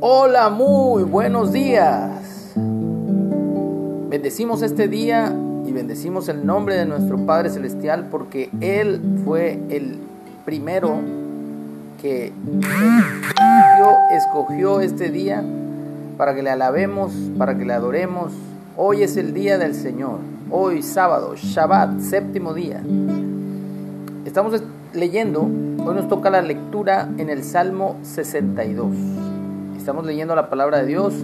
Hola, muy buenos días. Bendecimos este día y bendecimos el nombre de nuestro Padre Celestial porque Él fue el primero que escogió este día para que le alabemos, para que le adoremos. Hoy es el día del Señor. Hoy sábado, Shabbat, séptimo día. Estamos leyendo, hoy nos toca la lectura en el Salmo 62. Estamos leyendo la palabra de Dios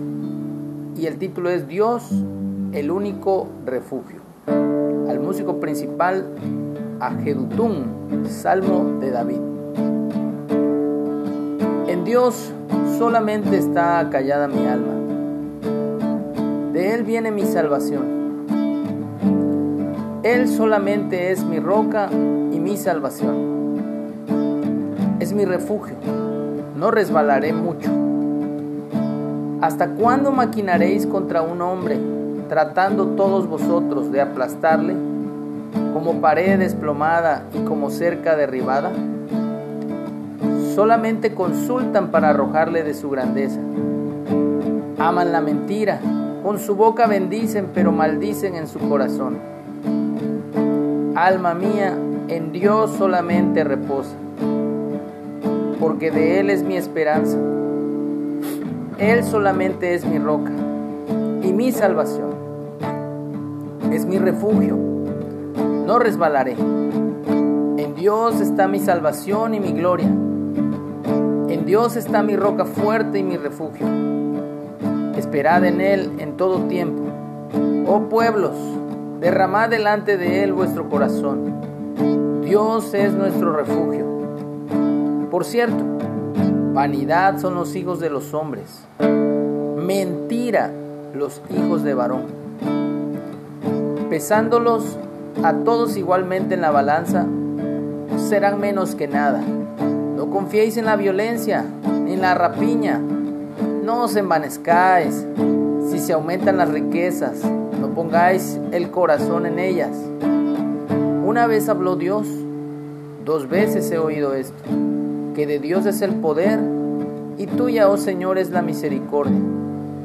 y el título es Dios, el único refugio. Al músico principal, a Salmo de David. En Dios solamente está callada mi alma. De Él viene mi salvación. Él solamente es mi roca y mi salvación. Es mi refugio. No resbalaré mucho. ¿Hasta cuándo maquinaréis contra un hombre, tratando todos vosotros de aplastarle, como pared desplomada y como cerca derribada? Solamente consultan para arrojarle de su grandeza. Aman la mentira, con su boca bendicen, pero maldicen en su corazón. Alma mía, en Dios solamente reposa, porque de Él es mi esperanza. Él solamente es mi roca y mi salvación. Es mi refugio. No resbalaré. En Dios está mi salvación y mi gloria. En Dios está mi roca fuerte y mi refugio. Esperad en Él en todo tiempo. Oh pueblos, derramad delante de Él vuestro corazón. Dios es nuestro refugio. Por cierto, Vanidad son los hijos de los hombres. Mentira los hijos de varón. Pesándolos a todos igualmente en la balanza, serán menos que nada. No confiéis en la violencia ni en la rapiña. No os envanezcáis si se aumentan las riquezas. No pongáis el corazón en ellas. Una vez habló Dios, dos veces he oído esto que de Dios es el poder y tuya, oh Señor, es la misericordia,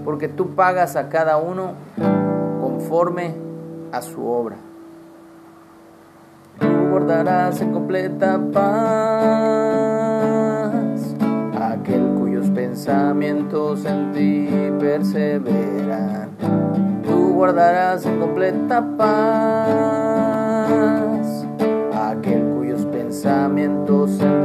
porque tú pagas a cada uno conforme a su obra. Tú guardarás en completa paz aquel cuyos pensamientos en ti perseveran. Tú guardarás en completa paz aquel cuyos pensamientos en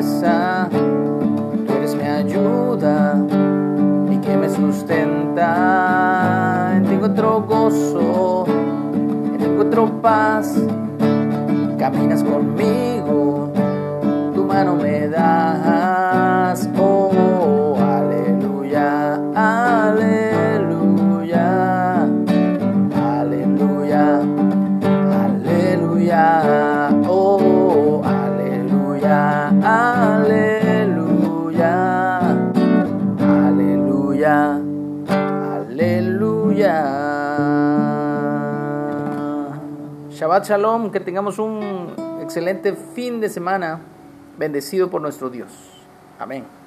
fuerza, tú eres mi ayuda y que me sustenta. En ti encuentro gozo, en ti encuentro paz. Caminas conmigo, tu mano me das. Shabbat Shalom, que tengamos un excelente fin de semana bendecido por nuestro Dios. Amén.